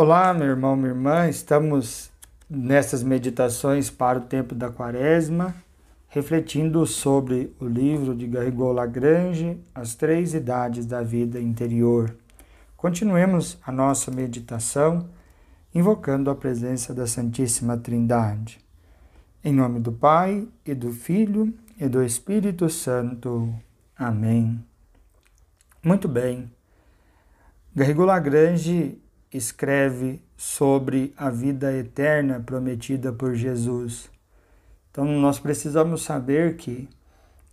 Olá, meu irmão, minha irmã, estamos nessas meditações para o tempo da quaresma, refletindo sobre o livro de Garrigou Lagrange, As Três Idades da Vida Interior. Continuemos a nossa meditação invocando a presença da Santíssima Trindade. Em nome do Pai, e do Filho, e do Espírito Santo. Amém. Muito bem. Garrigou Lagrange escreve sobre a vida eterna prometida por Jesus. Então, nós precisamos saber que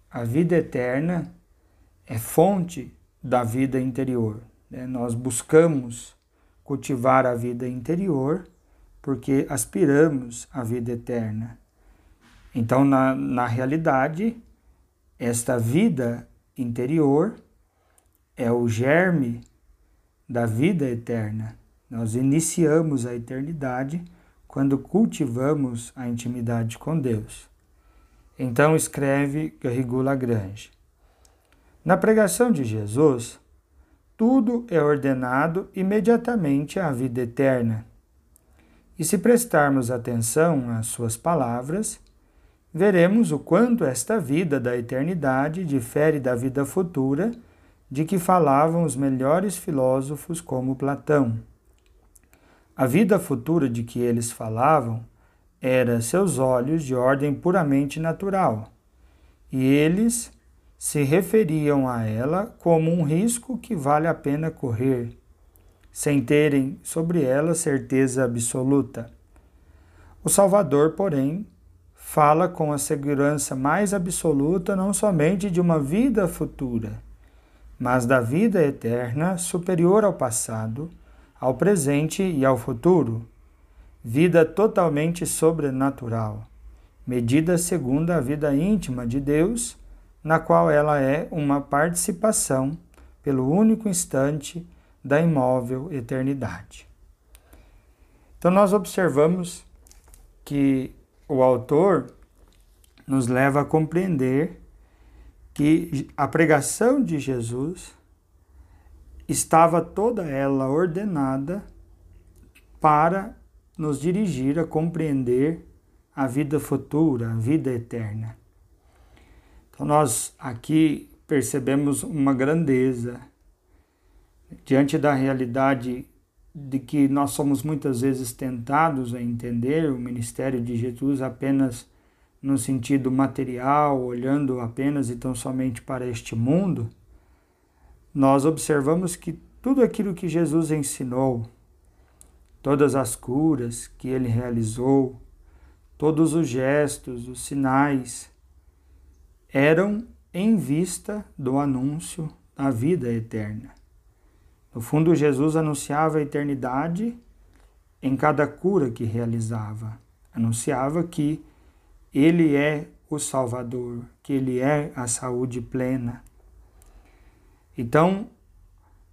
a vida eterna é fonte da vida interior. Né? Nós buscamos cultivar a vida interior porque aspiramos à vida eterna. Então, na, na realidade, esta vida interior é o germe da vida eterna. Nós iniciamos a eternidade quando cultivamos a intimidade com Deus. Então escreve Garrigou Lagrange. Na pregação de Jesus, tudo é ordenado imediatamente à vida eterna. E se prestarmos atenção às suas palavras, veremos o quanto esta vida da eternidade difere da vida futura de que falavam os melhores filósofos como Platão. A vida futura de que eles falavam era seus olhos de ordem puramente natural, e eles se referiam a ela como um risco que vale a pena correr, sem terem sobre ela certeza absoluta. O Salvador, porém, fala com a segurança mais absoluta não somente de uma vida futura, mas da vida eterna superior ao passado ao presente e ao futuro. Vida totalmente sobrenatural, medida segundo a vida íntima de Deus, na qual ela é uma participação pelo único instante da imóvel eternidade. Então, nós observamos que o autor nos leva a compreender que a pregação de Jesus estava toda ela ordenada para nos dirigir a compreender a vida futura, a vida eterna. Então, nós aqui percebemos uma grandeza diante da realidade de que nós somos muitas vezes tentados a entender o ministério de Jesus apenas no sentido material, olhando apenas e tão somente para este mundo nós observamos que tudo aquilo que Jesus ensinou, todas as curas que ele realizou, todos os gestos, os sinais, eram em vista do anúncio da vida eterna. No fundo, Jesus anunciava a eternidade em cada cura que realizava. Anunciava que ele é o Salvador, que ele é a saúde plena. Então,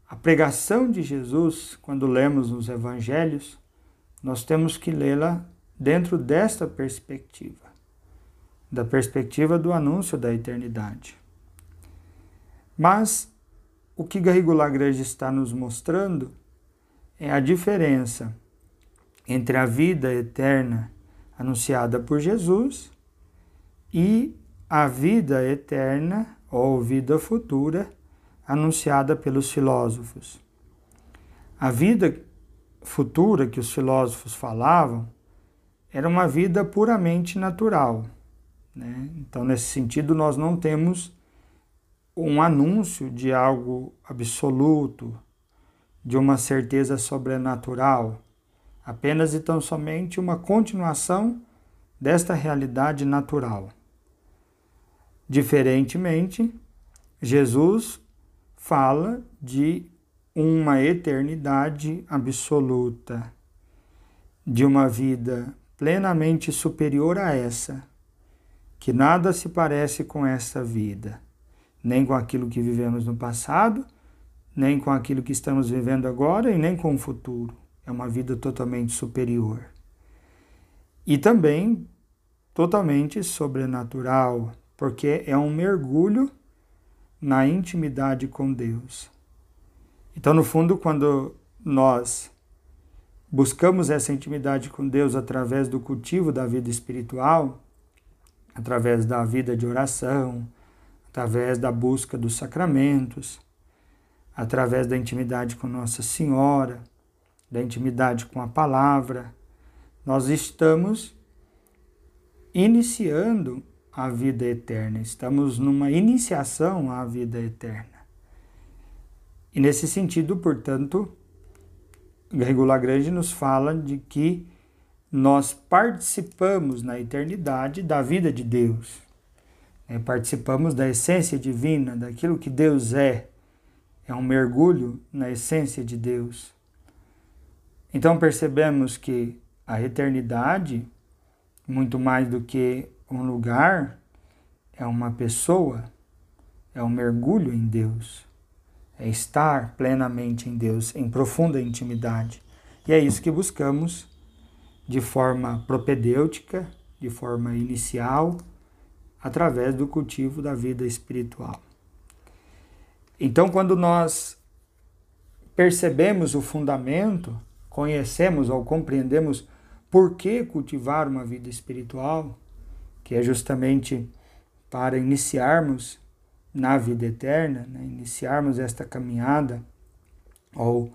a pregação de Jesus, quando lemos os evangelhos, nós temos que lê-la dentro desta perspectiva, da perspectiva do anúncio da eternidade. Mas o que Garrigo Lagrange está nos mostrando é a diferença entre a vida eterna anunciada por Jesus e a vida eterna ou vida futura anunciada pelos filósofos. A vida futura que os filósofos falavam era uma vida puramente natural. Né? Então, nesse sentido, nós não temos um anúncio de algo absoluto, de uma certeza sobrenatural, apenas e tão somente uma continuação desta realidade natural. Diferentemente, Jesus fala de uma eternidade absoluta, de uma vida plenamente superior a essa, que nada se parece com essa vida, nem com aquilo que vivemos no passado, nem com aquilo que estamos vivendo agora e nem com o futuro. É uma vida totalmente superior. E também totalmente sobrenatural, porque é um mergulho na intimidade com Deus. Então, no fundo, quando nós buscamos essa intimidade com Deus através do cultivo da vida espiritual, através da vida de oração, através da busca dos sacramentos, através da intimidade com Nossa Senhora, da intimidade com a palavra, nós estamos iniciando a vida eterna, estamos numa iniciação à vida eterna. E nesse sentido, portanto, Garrigou Lagrange nos fala de que nós participamos na eternidade da vida de Deus. É, participamos da essência divina, daquilo que Deus é. É um mergulho na essência de Deus. Então percebemos que a eternidade, muito mais do que um lugar, é uma pessoa, é um mergulho em Deus é estar plenamente em Deus, em profunda intimidade. E é isso que buscamos de forma propedêutica, de forma inicial, através do cultivo da vida espiritual. Então, quando nós percebemos o fundamento, conhecemos ou compreendemos por que cultivar uma vida espiritual, que é justamente para iniciarmos na vida eterna, né, iniciarmos esta caminhada, ou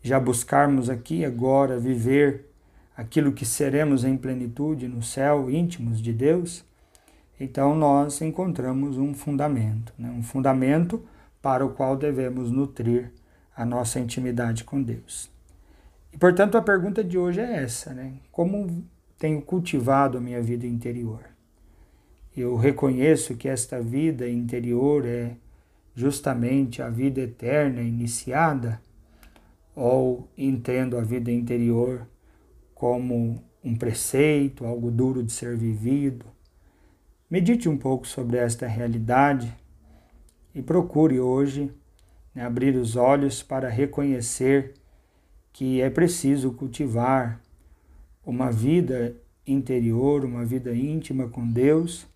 já buscarmos aqui agora viver aquilo que seremos em plenitude no céu, íntimos de Deus, então nós encontramos um fundamento, né, um fundamento para o qual devemos nutrir a nossa intimidade com Deus. E portanto a pergunta de hoje é essa, né? Como tenho cultivado a minha vida interior? Eu reconheço que esta vida interior é justamente a vida eterna iniciada, ou entendo a vida interior como um preceito, algo duro de ser vivido. Medite um pouco sobre esta realidade e procure hoje né, abrir os olhos para reconhecer que é preciso cultivar uma vida interior, uma vida íntima com Deus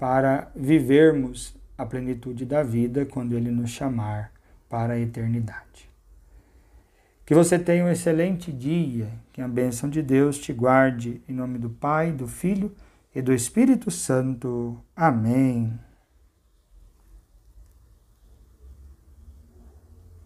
para vivermos a plenitude da vida quando Ele nos chamar para a eternidade. Que você tenha um excelente dia, que a bênção de Deus te guarde, em nome do Pai, do Filho e do Espírito Santo. Amém.